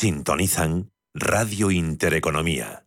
Sintonizan Radio Intereconomía.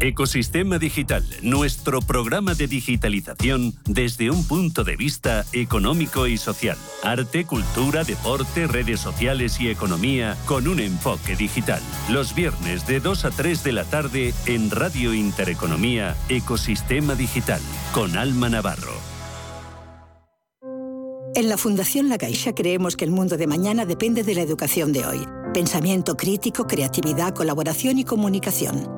Ecosistema Digital, nuestro programa de digitalización desde un punto de vista económico y social. Arte, cultura, deporte, redes sociales y economía con un enfoque digital. Los viernes de 2 a 3 de la tarde en Radio Intereconomía, Ecosistema Digital, con Alma Navarro. En la Fundación La Caixa creemos que el mundo de mañana depende de la educación de hoy. Pensamiento crítico, creatividad, colaboración y comunicación.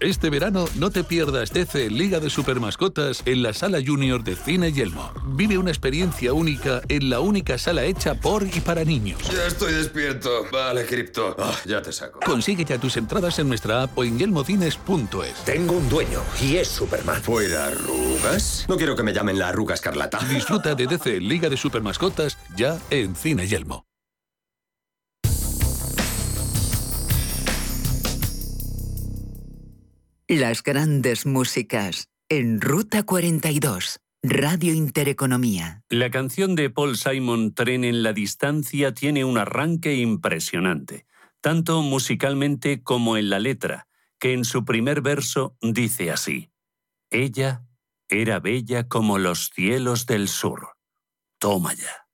Este verano no te pierdas DC Liga de Supermascotas en la Sala Junior de Cine Yelmo. Vive una experiencia única en la única sala hecha por y para niños. Ya estoy despierto. Vale, Cripto. Ah, ya te saco. Consigue ya tus entradas en nuestra app o en yelmocines.es. Tengo un dueño y es Superman. ¿Fuera arrugas? No quiero que me llamen la arruga escarlata. Disfruta de DC Liga de Supermascotas ya en Cine Yelmo. Las grandes músicas en Ruta 42, Radio Intereconomía. La canción de Paul Simon, Tren en la Distancia, tiene un arranque impresionante, tanto musicalmente como en la letra, que en su primer verso dice así, Ella era bella como los cielos del sur. Toma ya.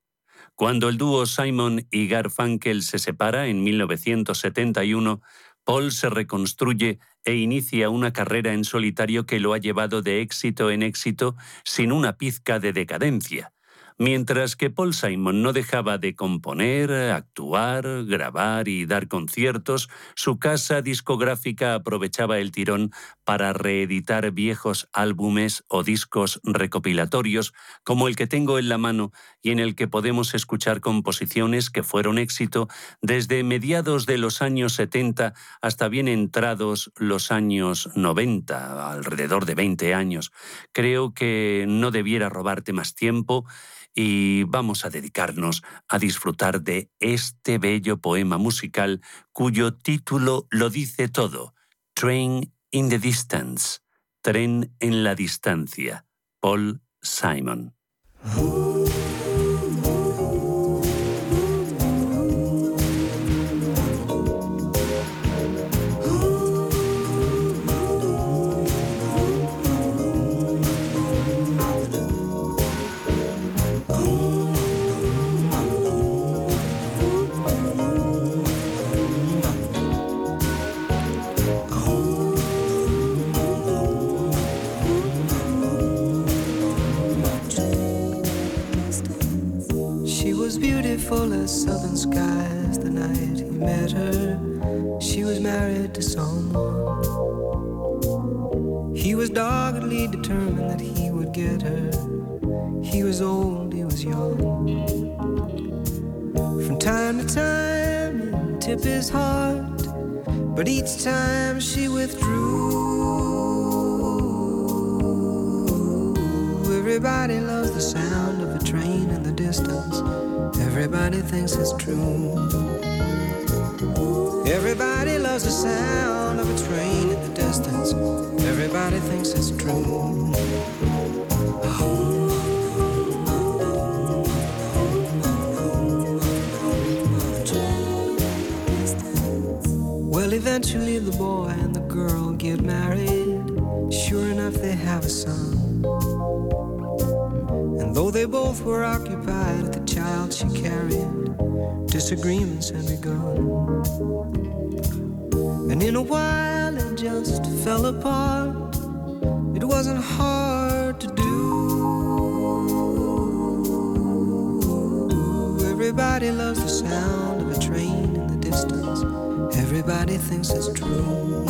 Cuando el dúo Simon y Garfunkel se separa en 1971, Paul se reconstruye e inicia una carrera en solitario que lo ha llevado de éxito en éxito sin una pizca de decadencia. Mientras que Paul Simon no dejaba de componer, actuar, grabar y dar conciertos, su casa discográfica aprovechaba el tirón para reeditar viejos álbumes o discos recopilatorios como el que tengo en la mano y en el que podemos escuchar composiciones que fueron éxito desde mediados de los años 70 hasta bien entrados los años 90, alrededor de 20 años. Creo que no debiera robarte más tiempo y vamos a dedicarnos a disfrutar de este bello poema musical cuyo título lo dice todo, Train in the Distance, Tren en la Distancia, Paul Simon. But each time apart. It wasn't hard to do. Everybody loves the sound of a train in the distance. Everybody thinks it's true.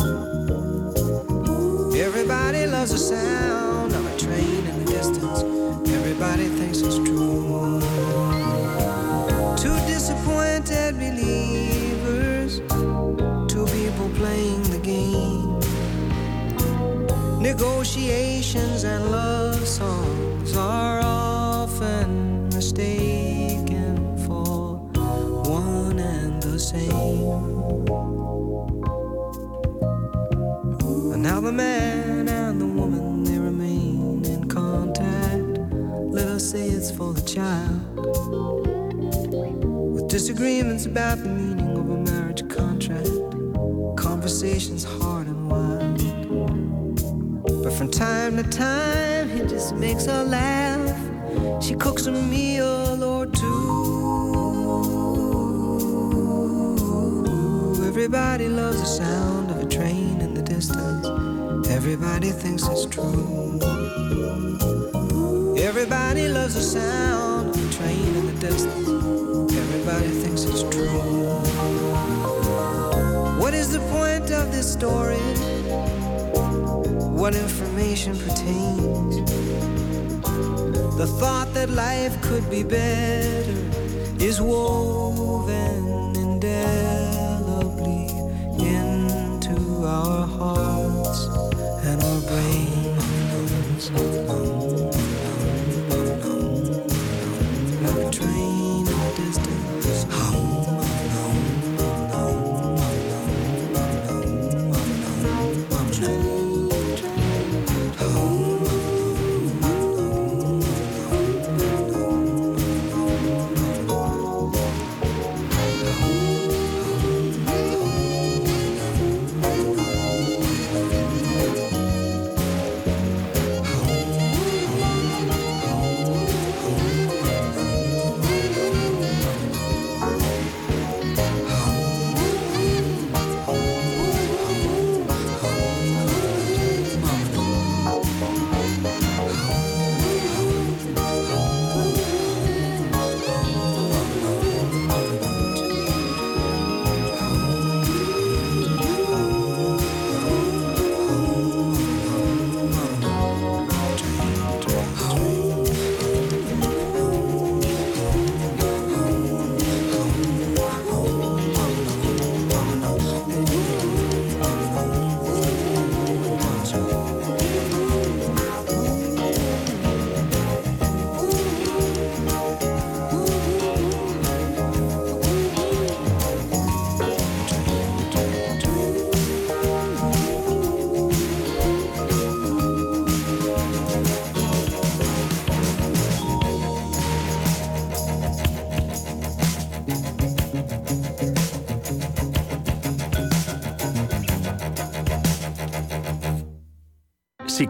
Everybody loves the sound of a train child. With disagreements about the meaning of a marriage contract, conversations hard and wild. But from time to time, he just makes her laugh. She cooks a meal or two. Everybody loves the sound of a train in the distance. Everybody thinks it's true. Everybody loves the sound of a train in the distance. Everybody thinks it's true. What is the point of this story? What information pertains? The thought that life could be better is woven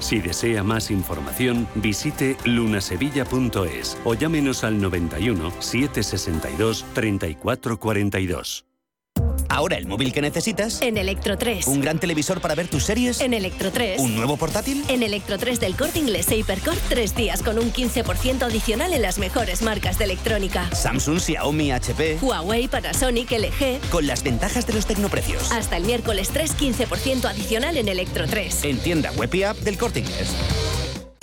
Si desea más información, visite lunasevilla.es o llámenos al 91 762 3442. Ahora el móvil que necesitas. En Electro 3. Un gran televisor para ver tus series. En Electro 3. Un nuevo portátil. En Electro 3 del corte inglés e Hypercore, tres días con un 15% adicional en las mejores marcas de electrónica. Samsung, Xiaomi, HP. Huawei, Panasonic, LG. Con las ventajas de los tecnoprecios. Hasta el miércoles 3, 15% adicional en Electro 3. En tienda web y app del corte inglés.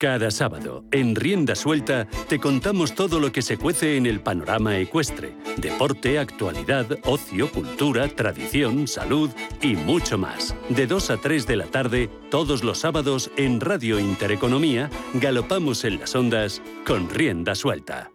Cada sábado, en Rienda Suelta, te contamos todo lo que se cuece en el panorama ecuestre. Deporte, actualidad, ocio, cultura, tradición, salud y mucho más. De 2 a 3 de la tarde, todos los sábados, en Radio Intereconomía, galopamos en las ondas con Rienda Suelta.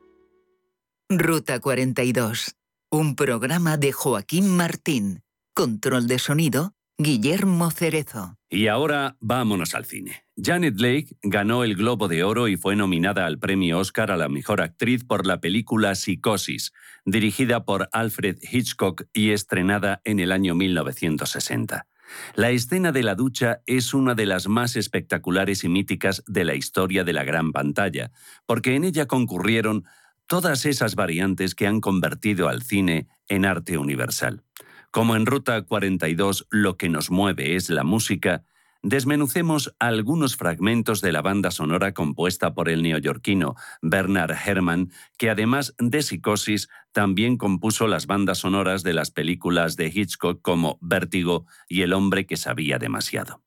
Ruta 42. Un programa de Joaquín Martín. Control de sonido, Guillermo Cerezo. Y ahora vámonos al cine. Janet Lake ganó el Globo de Oro y fue nominada al premio Oscar a la mejor actriz por la película Psicosis, dirigida por Alfred Hitchcock y estrenada en el año 1960. La escena de la ducha es una de las más espectaculares y míticas de la historia de la gran pantalla, porque en ella concurrieron todas esas variantes que han convertido al cine en arte universal. Como en Ruta 42 lo que nos mueve es la música, desmenucemos algunos fragmentos de la banda sonora compuesta por el neoyorquino Bernard Herrmann, que además de Psicosis también compuso las bandas sonoras de las películas de Hitchcock como Vértigo y El hombre que sabía demasiado.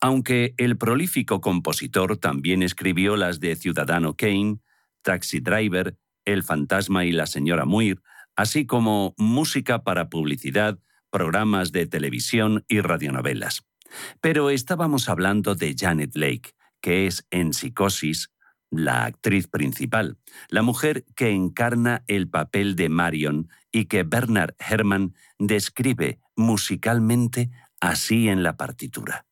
Aunque el prolífico compositor también escribió las de Ciudadano Kane, Taxi Driver, El fantasma y la señora Muir, así como música para publicidad, programas de televisión y radionovelas. Pero estábamos hablando de Janet Lake, que es en Psicosis la actriz principal, la mujer que encarna el papel de Marion y que Bernard Herrmann describe musicalmente así en la partitura.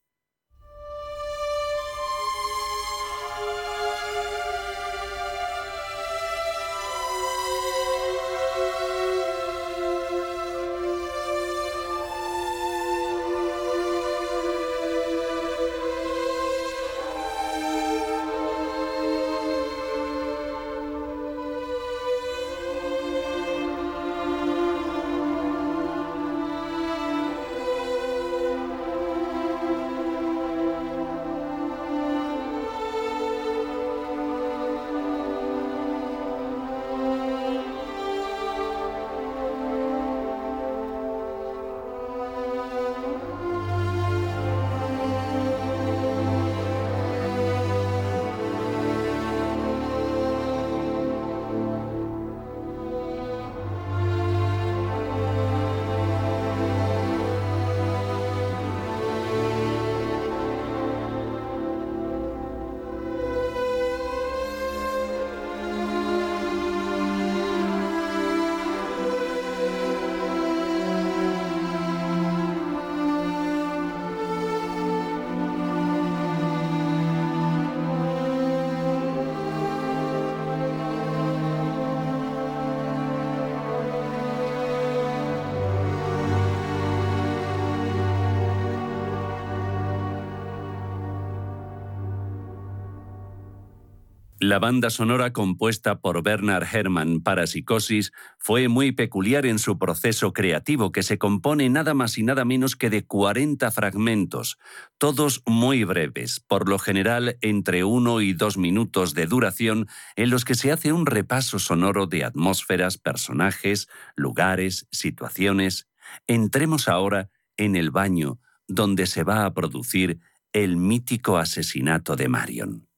La banda sonora compuesta por Bernard Herrmann para Psicosis fue muy peculiar en su proceso creativo, que se compone nada más y nada menos que de 40 fragmentos, todos muy breves, por lo general entre uno y dos minutos de duración, en los que se hace un repaso sonoro de atmósferas, personajes, lugares, situaciones. Entremos ahora en el baño, donde se va a producir el mítico asesinato de Marion.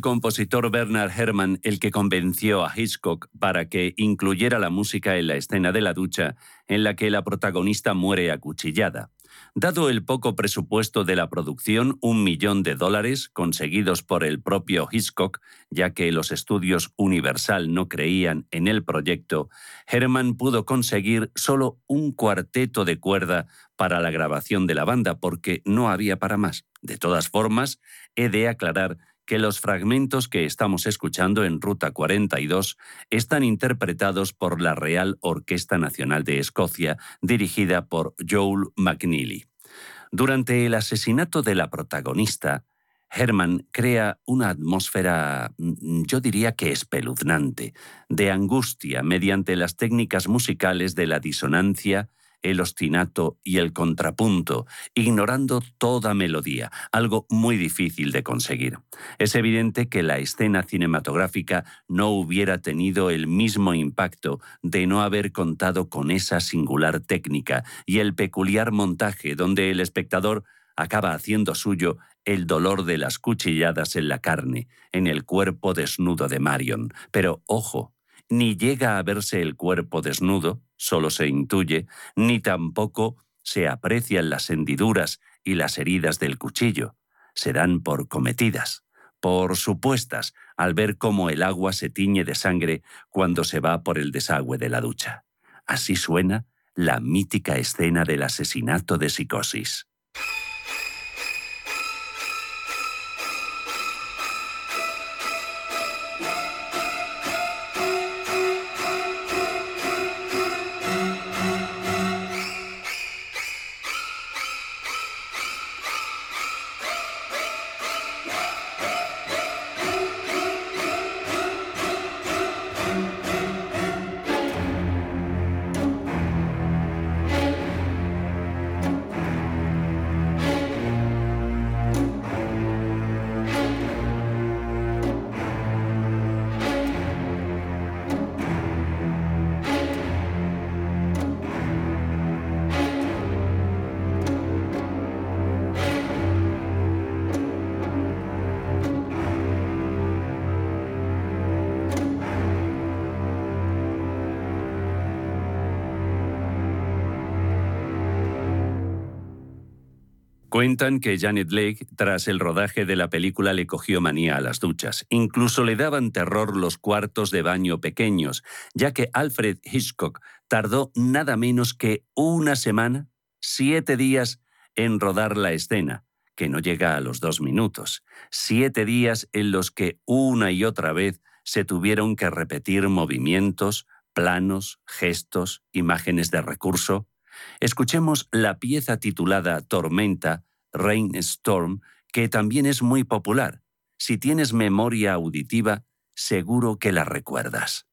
El compositor Bernard Herrmann el que convenció a Hitchcock para que incluyera la música en la escena de la ducha en la que la protagonista muere acuchillada. Dado el poco presupuesto de la producción, un millón de dólares conseguidos por el propio Hitchcock, ya que los estudios Universal no creían en el proyecto, Herman pudo conseguir solo un cuarteto de cuerda para la grabación de la banda porque no había para más. De todas formas, he de aclarar que los fragmentos que estamos escuchando en Ruta 42 están interpretados por la Real Orquesta Nacional de Escocia, dirigida por Joel McNeely. Durante el asesinato de la protagonista, Herman crea una atmósfera, mm, yo diría que espeluznante, de angustia mediante las técnicas musicales de la disonancia, el ostinato y el contrapunto, ignorando toda melodía, algo muy difícil de conseguir. Es evidente que la escena cinematográfica no hubiera tenido el mismo impacto de no haber contado con esa singular técnica y el peculiar montaje donde el espectador acaba haciendo suyo el dolor de las cuchilladas en la carne, en el cuerpo desnudo de Marion. Pero ojo, ni llega a verse el cuerpo desnudo, solo se intuye, ni tampoco se aprecian las hendiduras y las heridas del cuchillo. Se dan por cometidas, por supuestas, al ver cómo el agua se tiñe de sangre cuando se va por el desagüe de la ducha. Así suena la mítica escena del asesinato de psicosis. Cuentan que Janet Lake, tras el rodaje de la película, le cogió manía a las duchas. Incluso le daban terror los cuartos de baño pequeños, ya que Alfred Hitchcock tardó nada menos que una semana, siete días, en rodar la escena, que no llega a los dos minutos. Siete días en los que una y otra vez se tuvieron que repetir movimientos, planos, gestos, imágenes de recurso. Escuchemos la pieza titulada Tormenta Rainstorm, que también es muy popular. Si tienes memoria auditiva, seguro que la recuerdas.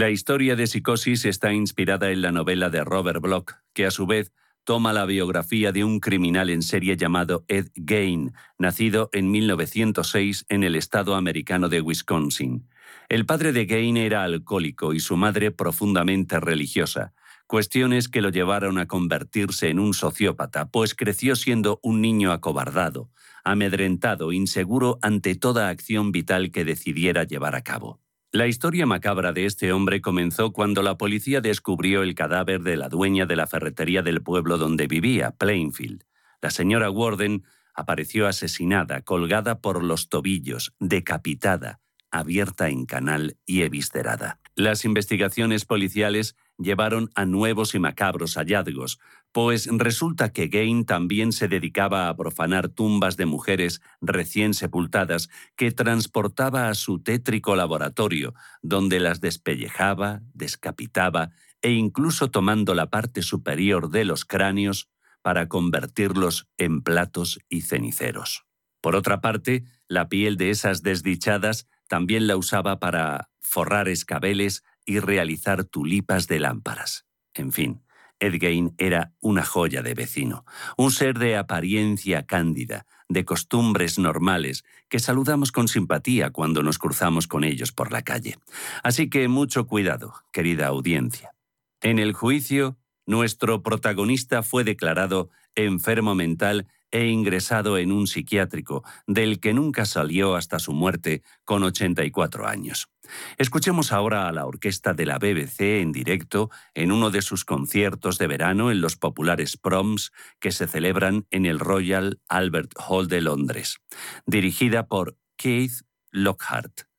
La historia de Psicosis está inspirada en la novela de Robert Bloch, que a su vez toma la biografía de un criminal en serie llamado Ed Gain, nacido en 1906 en el estado americano de Wisconsin. El padre de Gain era alcohólico y su madre profundamente religiosa, cuestiones que lo llevaron a convertirse en un sociópata, pues creció siendo un niño acobardado, amedrentado, inseguro ante toda acción vital que decidiera llevar a cabo. La historia macabra de este hombre comenzó cuando la policía descubrió el cadáver de la dueña de la ferretería del pueblo donde vivía, Plainfield. La señora Warden apareció asesinada, colgada por los tobillos, decapitada, abierta en canal y eviscerada. Las investigaciones policiales llevaron a nuevos y macabros hallazgos, pues resulta que Gain también se dedicaba a profanar tumbas de mujeres recién sepultadas que transportaba a su tétrico laboratorio, donde las despellejaba, descapitaba e incluso tomando la parte superior de los cráneos para convertirlos en platos y ceniceros. Por otra parte, la piel de esas desdichadas también la usaba para forrar escabeles y realizar tulipas de lámparas. En fin, Edgain era una joya de vecino, un ser de apariencia cándida, de costumbres normales, que saludamos con simpatía cuando nos cruzamos con ellos por la calle. Así que mucho cuidado, querida audiencia. En el juicio, nuestro protagonista fue declarado enfermo mental e ingresado en un psiquiátrico, del que nunca salió hasta su muerte con 84 años. Escuchemos ahora a la orquesta de la BBC en directo en uno de sus conciertos de verano en los populares proms que se celebran en el Royal Albert Hall de Londres, dirigida por Keith Lockhart.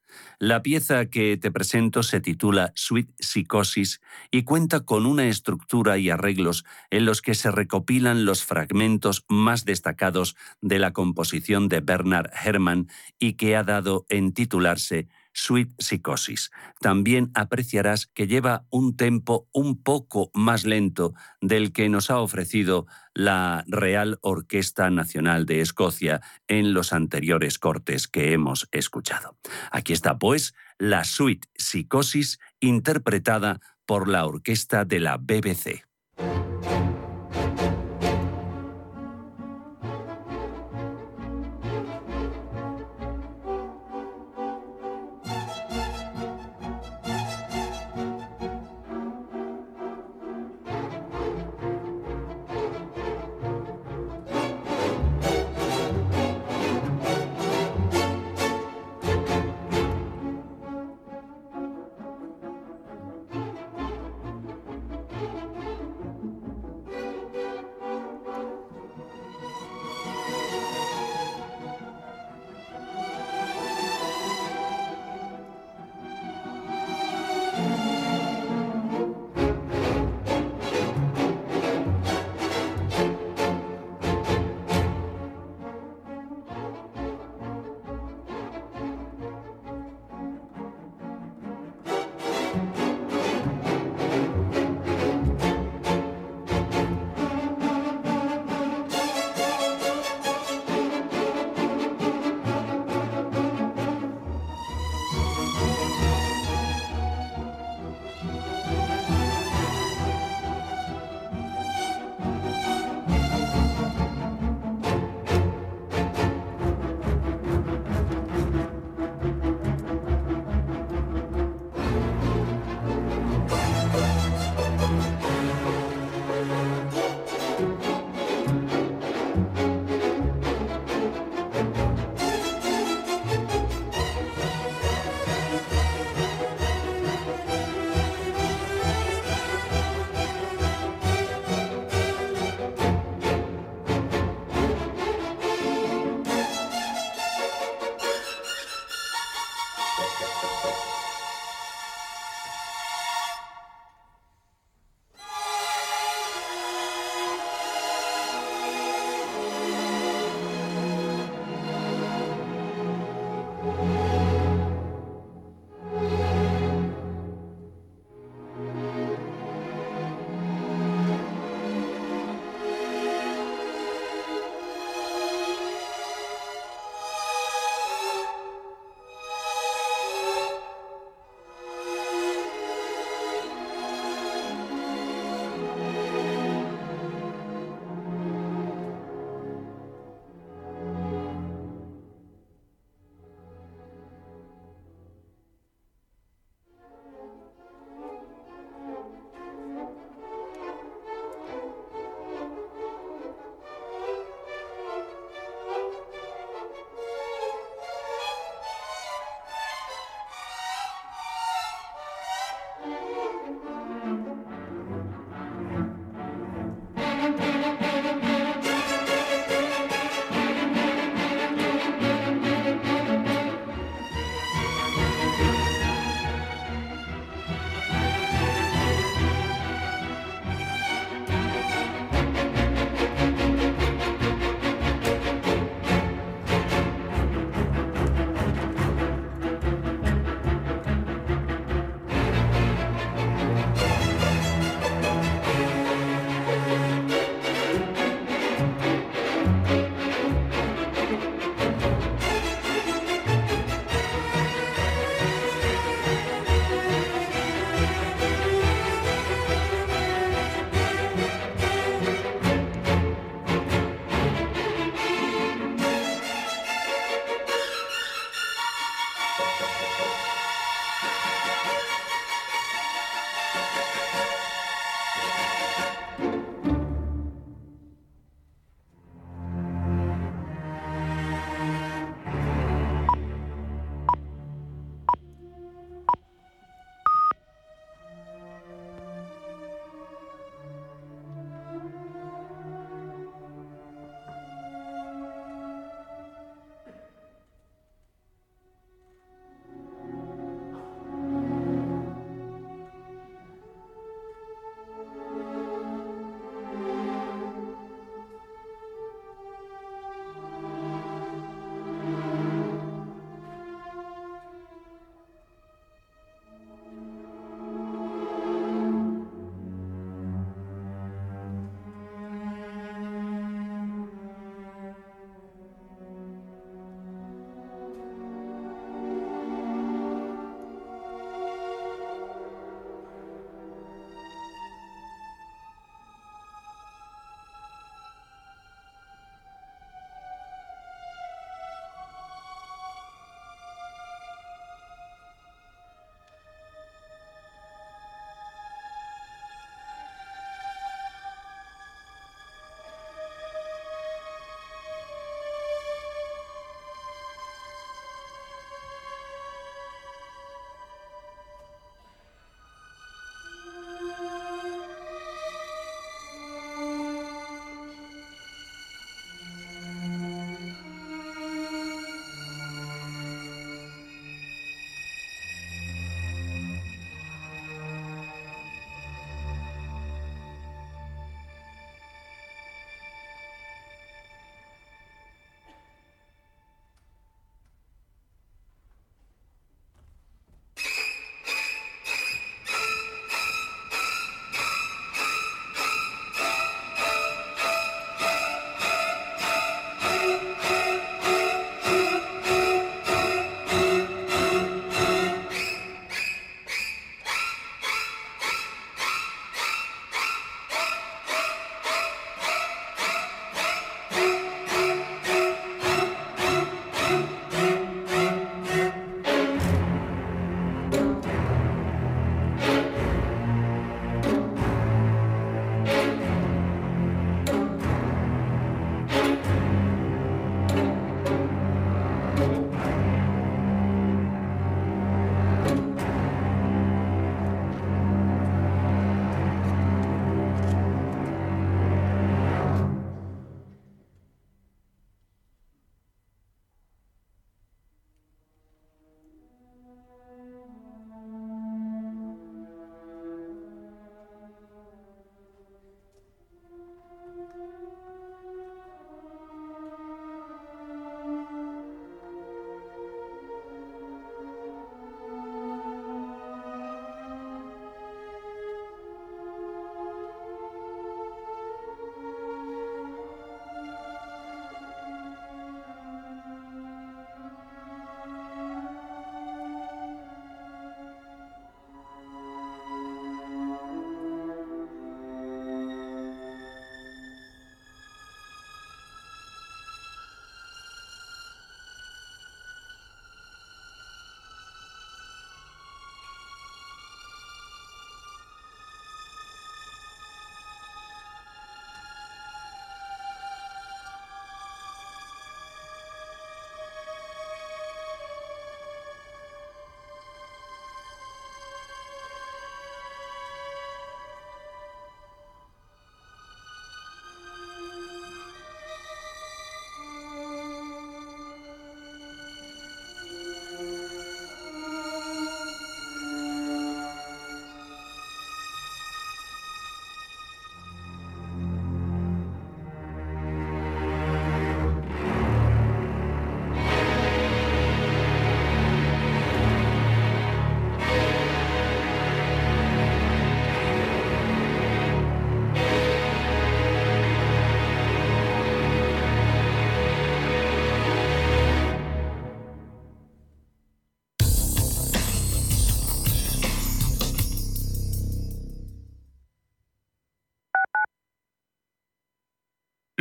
La pieza que te presento se titula Sweet Psychosis y cuenta con una estructura y arreglos en los que se recopilan los fragmentos más destacados de la composición de Bernard Herrmann y que ha dado en titularse Sweet Psychosis. También apreciarás que lleva un tempo un poco más lento del que nos ha ofrecido la Real Orquesta Nacional de Escocia en los anteriores cortes que hemos escuchado. Aquí está, pues, la Sweet Psychosis interpretada por la orquesta de la BBC.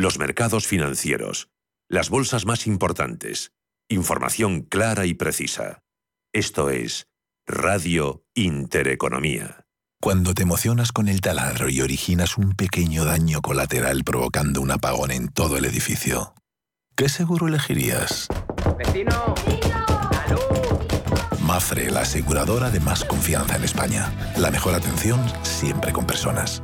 Los mercados financieros, las bolsas más importantes, información clara y precisa. Esto es Radio Intereconomía. Cuando te emocionas con el taladro y originas un pequeño daño colateral provocando un apagón en todo el edificio, ¿qué seguro elegirías? ¡Vecino! Mafre, la aseguradora de más confianza en España. La mejor atención siempre con personas.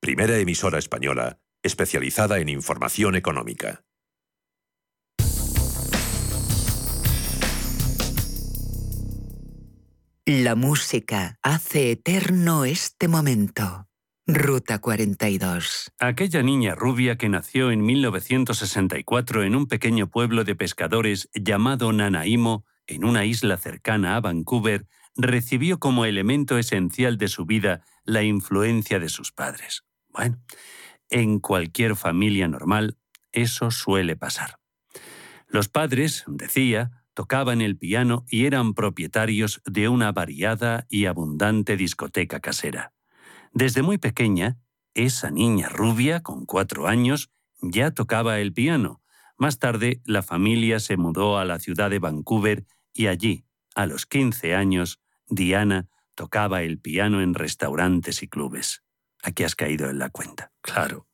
Primera emisora española especializada en información económica. La música hace eterno este momento. Ruta 42. Aquella niña rubia que nació en 1964 en un pequeño pueblo de pescadores llamado Nanaimo, en una isla cercana a Vancouver, recibió como elemento esencial de su vida la influencia de sus padres. Bueno, en cualquier familia normal eso suele pasar. Los padres, decía, tocaban el piano y eran propietarios de una variada y abundante discoteca casera. Desde muy pequeña, esa niña rubia, con cuatro años, ya tocaba el piano. Más tarde, la familia se mudó a la ciudad de Vancouver y allí, a los 15 años, Diana tocaba el piano en restaurantes y clubes. Aquí has caído en la cuenta. Claro.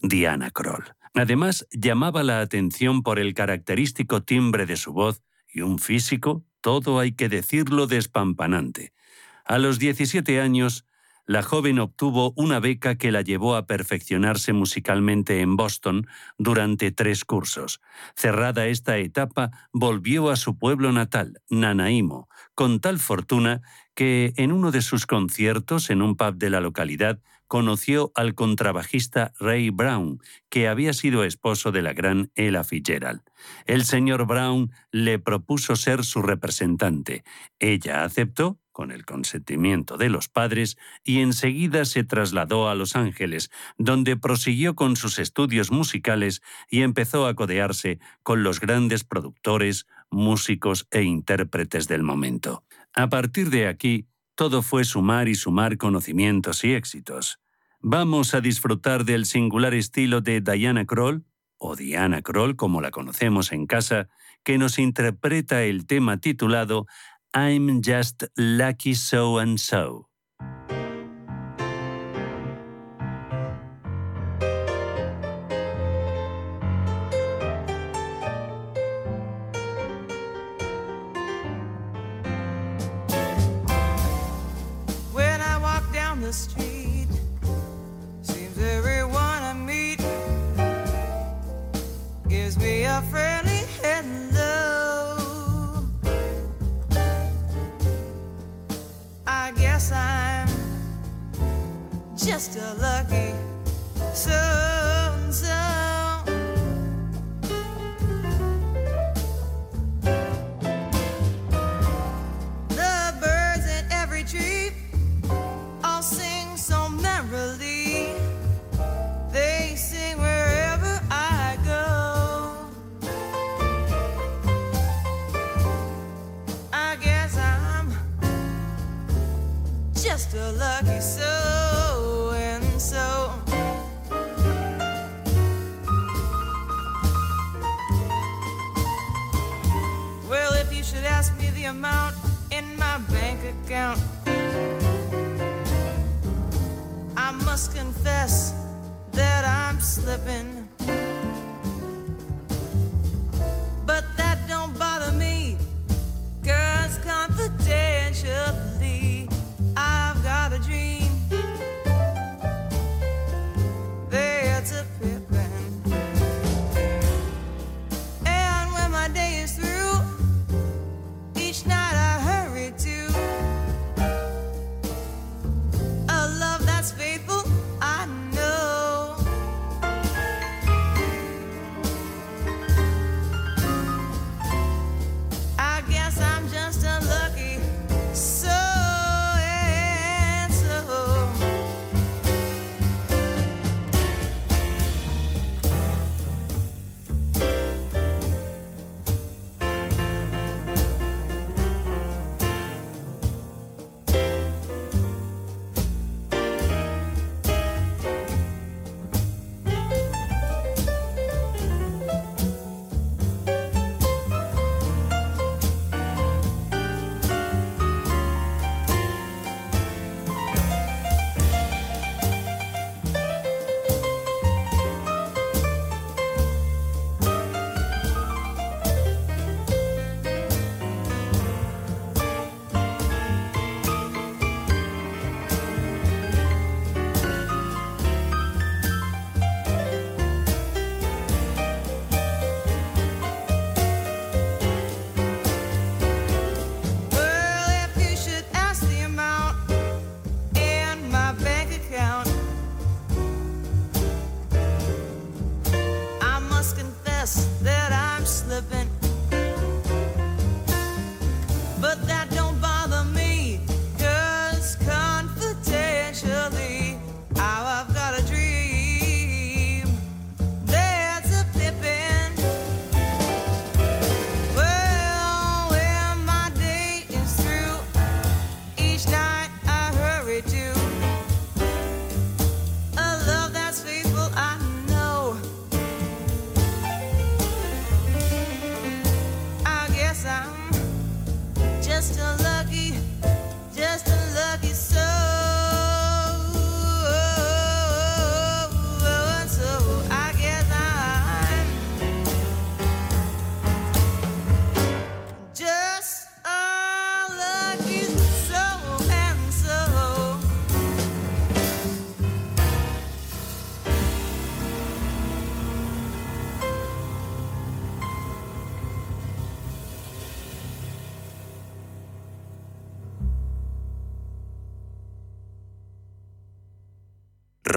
Diana Kroll. Además, llamaba la atención por el característico timbre de su voz y un físico, todo hay que decirlo, despampanante. A los 17 años, la joven obtuvo una beca que la llevó a perfeccionarse musicalmente en Boston durante tres cursos. Cerrada esta etapa, volvió a su pueblo natal, Nanaimo, con tal fortuna que en uno de sus conciertos en un pub de la localidad conoció al contrabajista Ray Brown, que había sido esposo de la gran Ella Fitzgerald. El señor Brown le propuso ser su representante. Ella aceptó con el consentimiento de los padres, y enseguida se trasladó a Los Ángeles, donde prosiguió con sus estudios musicales y empezó a codearse con los grandes productores, músicos e intérpretes del momento. A partir de aquí, todo fue sumar y sumar conocimientos y éxitos. Vamos a disfrutar del singular estilo de Diana Kroll, o Diana Kroll como la conocemos en casa, que nos interpreta el tema titulado I'm Just Lucky So and So. Just a lucky so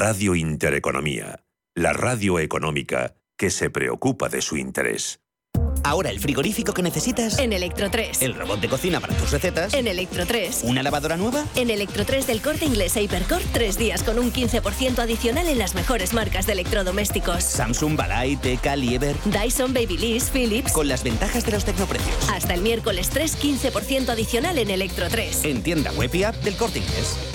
Radio Intereconomía, la radio económica que se preocupa de su interés. Ahora el frigorífico que necesitas. En Electro 3. El robot de cocina para tus recetas. En Electro 3. ¿Una lavadora nueva? En Electro 3 del corte inglés e Hypercore, tres días con un 15% adicional en las mejores marcas de electrodomésticos. Samsung, Balay, Teca, Lieber. Dyson, Babyliss, Philips. Con las ventajas de los tecnoprecios. Hasta el miércoles 3, 15% adicional en Electro 3. En tienda web y app del corte inglés.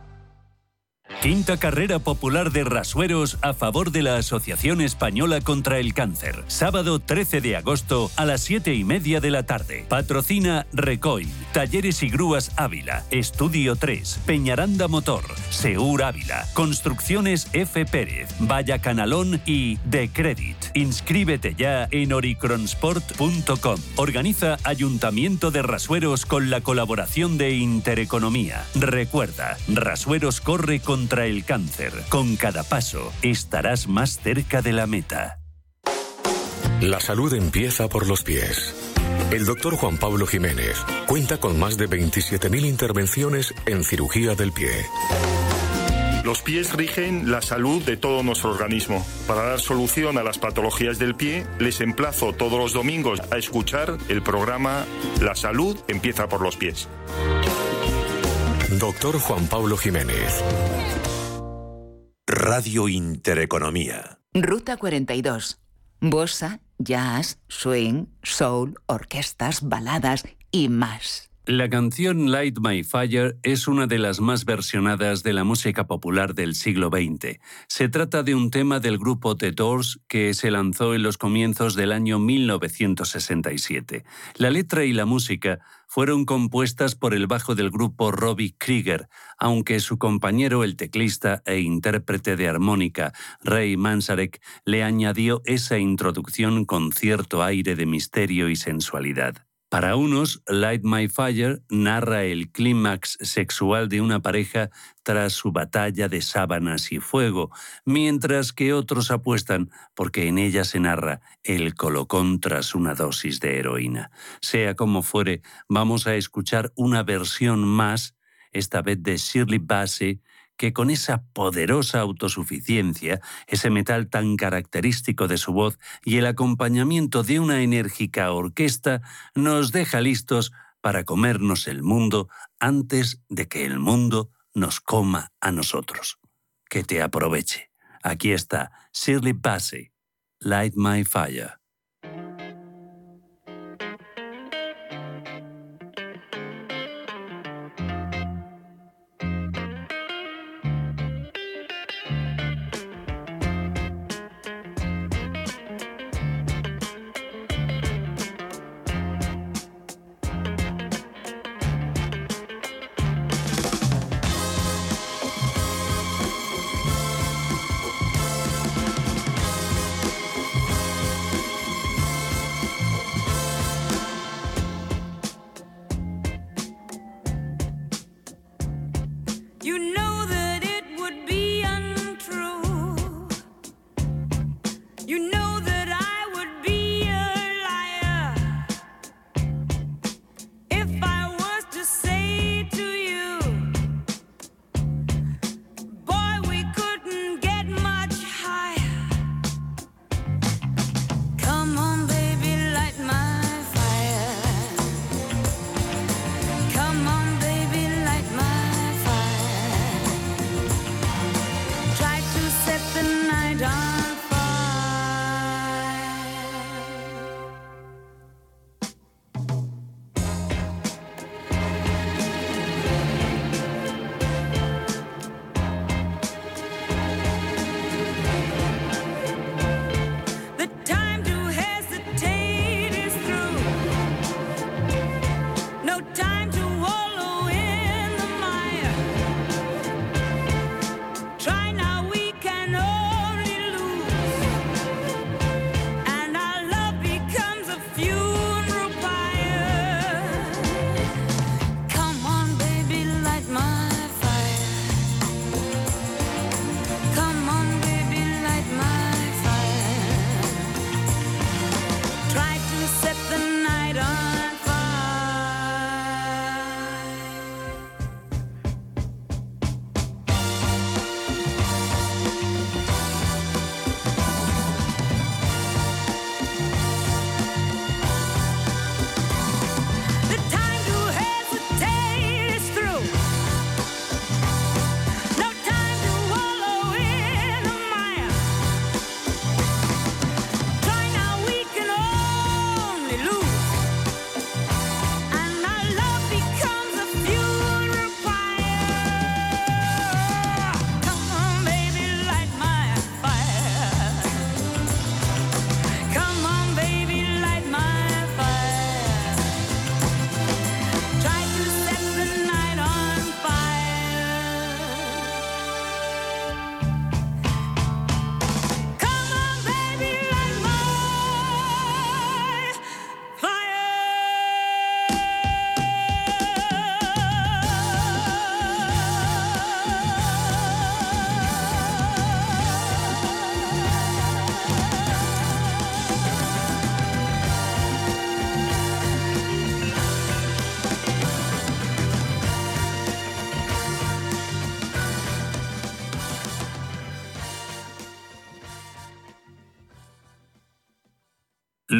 Quinta carrera popular de rasueros a favor de la Asociación Española contra el Cáncer. Sábado 13 de agosto a las 7 y media de la tarde. Patrocina Recoil, Talleres y Grúas Ávila, Estudio 3, Peñaranda Motor, Seur Ávila, Construcciones F. Pérez, Valla Canalón y The Credit. Inscríbete ya en oricronsport.com. Organiza Ayuntamiento de Rasueros con la colaboración de Intereconomía. Recuerda, Rasueros corre contra el cáncer. Con cada paso estarás más cerca de la meta. La salud empieza por los pies. El doctor Juan Pablo Jiménez cuenta con más de 27.000 intervenciones en cirugía del pie. Los pies rigen la salud de todo nuestro organismo. Para dar solución a las patologías del pie, les emplazo todos los domingos a escuchar el programa La salud empieza por los pies. Doctor Juan Pablo Jiménez. Radio Intereconomía. Ruta 42. Bossa, jazz, swing, soul, orquestas, baladas y más. La canción Light My Fire es una de las más versionadas de la música popular del siglo XX. Se trata de un tema del grupo The Doors que se lanzó en los comienzos del año 1967. La letra y la música fueron compuestas por el bajo del grupo Robbie Krieger, aunque su compañero, el teclista e intérprete de armónica Ray Manzarek, le añadió esa introducción con cierto aire de misterio y sensualidad. Para unos, Light My Fire narra el clímax sexual de una pareja tras su batalla de sábanas y fuego, mientras que otros apuestan porque en ella se narra el colocón tras una dosis de heroína. Sea como fuere, vamos a escuchar una versión más, esta vez de Shirley Bassey, que con esa poderosa autosuficiencia, ese metal tan característico de su voz y el acompañamiento de una enérgica orquesta, nos deja listos para comernos el mundo antes de que el mundo nos coma a nosotros. Que te aproveche. Aquí está Shirley Bassey, Light My Fire. You know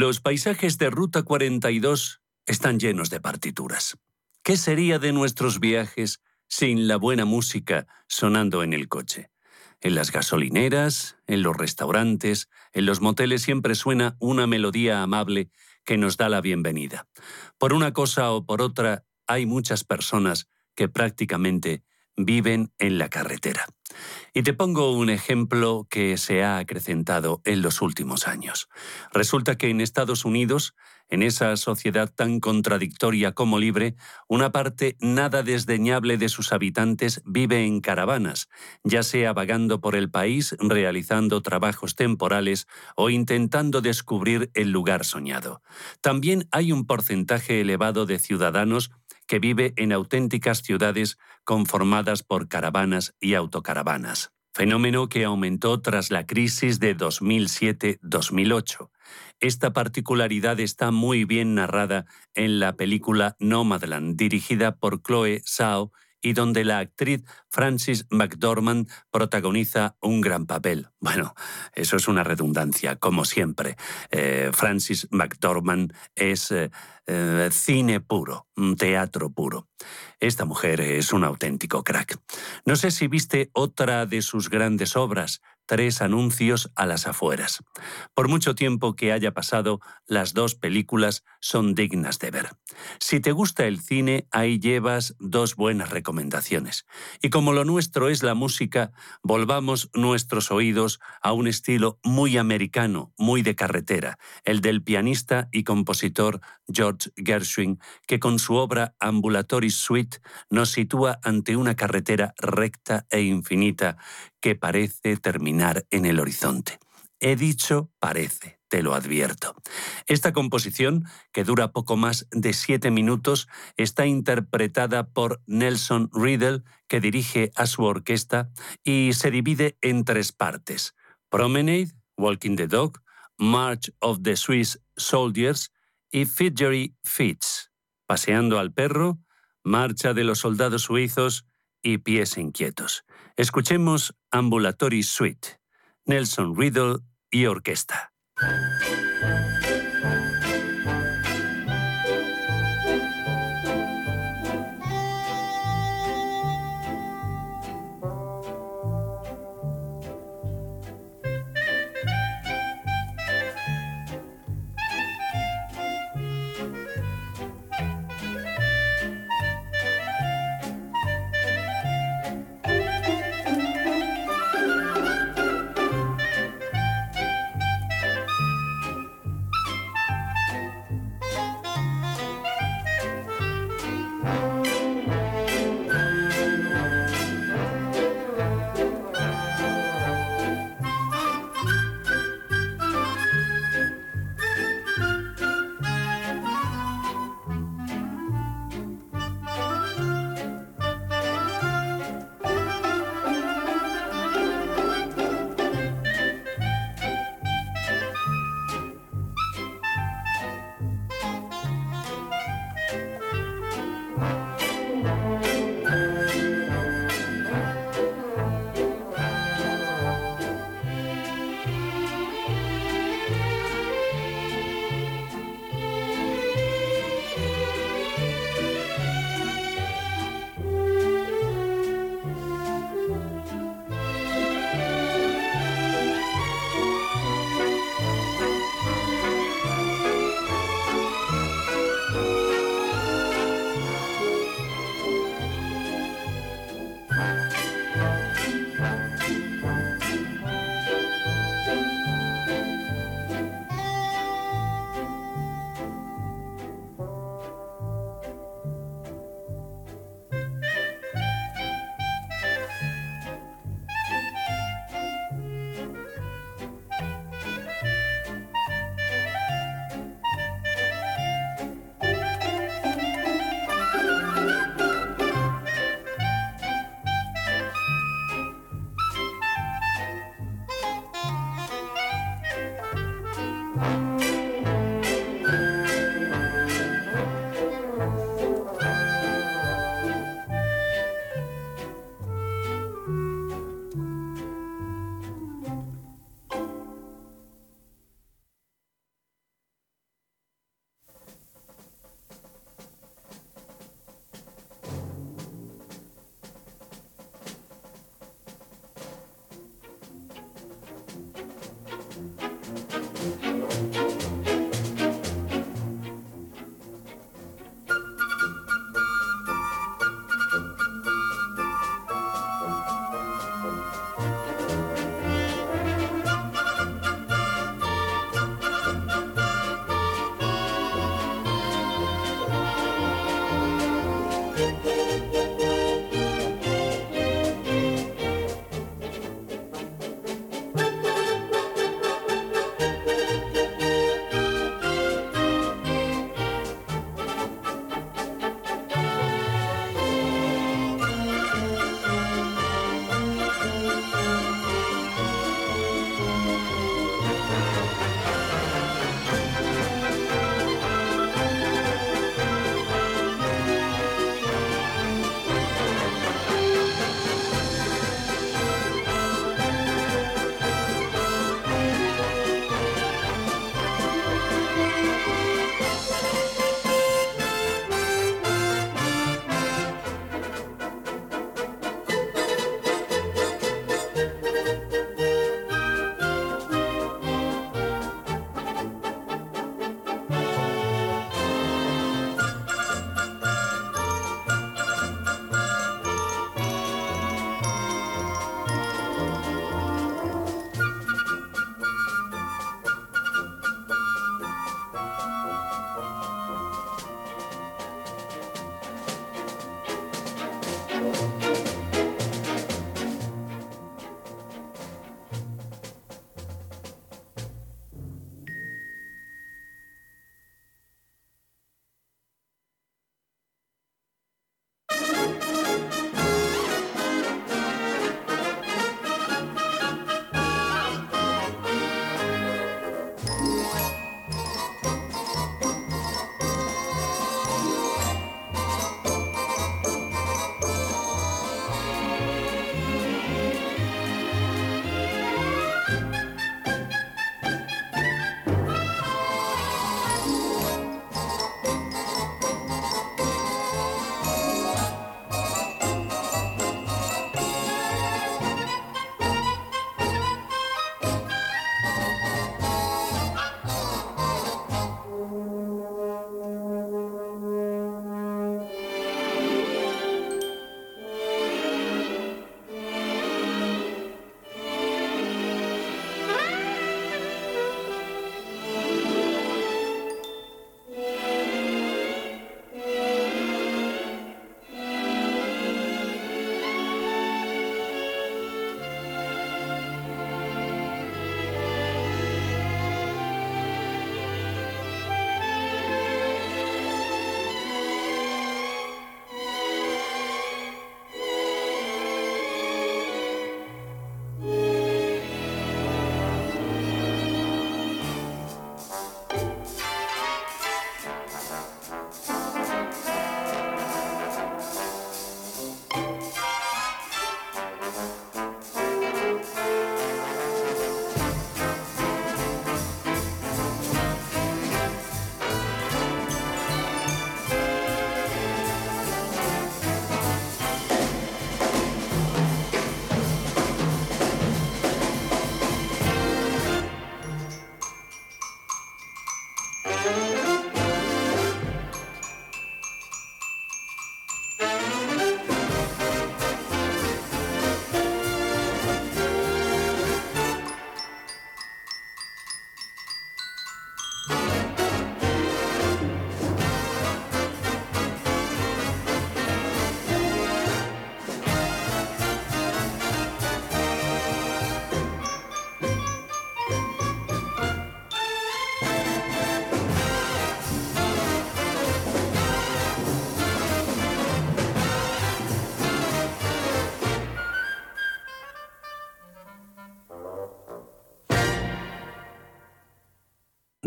Los paisajes de Ruta 42 están llenos de partituras. ¿Qué sería de nuestros viajes sin la buena música sonando en el coche? En las gasolineras, en los restaurantes, en los moteles siempre suena una melodía amable que nos da la bienvenida. Por una cosa o por otra, hay muchas personas que prácticamente viven en la carretera. Y te pongo un ejemplo que se ha acrecentado en los últimos años. Resulta que en Estados Unidos, en esa sociedad tan contradictoria como libre, una parte nada desdeñable de sus habitantes vive en caravanas, ya sea vagando por el país, realizando trabajos temporales o intentando descubrir el lugar soñado. También hay un porcentaje elevado de ciudadanos que vive en auténticas ciudades conformadas por caravanas y autocaravanas, fenómeno que aumentó tras la crisis de 2007-2008. Esta particularidad está muy bien narrada en la película Nomadland, dirigida por Chloe Zhao y donde la actriz Francis McDormand protagoniza un gran papel. Bueno, eso es una redundancia, como siempre. Eh, Francis McDormand es eh, eh, cine puro, teatro puro. Esta mujer es un auténtico crack. No sé si viste otra de sus grandes obras, tres anuncios a las afueras. Por mucho tiempo que haya pasado, las dos películas son dignas de ver. Si te gusta el cine, ahí llevas dos buenas recomendaciones. Y como lo nuestro es la música, volvamos nuestros oídos a un estilo muy americano, muy de carretera, el del pianista y compositor George Gershwin, que con su obra Ambulatory Suite nos sitúa ante una carretera recta e infinita que parece terminar en el horizonte. He dicho parece, te lo advierto. Esta composición, que dura poco más de siete minutos, está interpretada por Nelson Riddle, que dirige a su orquesta, y se divide en tres partes. Promenade, Walking the Dog, March of the Swiss Soldiers y Fidgery Fits, Paseando al perro, Marcha de los soldados suizos y Pies inquietos. Escuchemos Ambulatory Suite, Nelson Riddle y orquesta.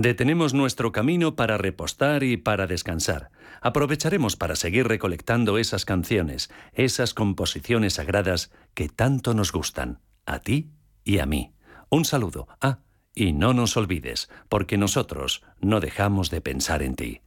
Detenemos nuestro camino para repostar y para descansar. Aprovecharemos para seguir recolectando esas canciones, esas composiciones sagradas que tanto nos gustan, a ti y a mí. Un saludo. Ah, y no nos olvides, porque nosotros no dejamos de pensar en ti.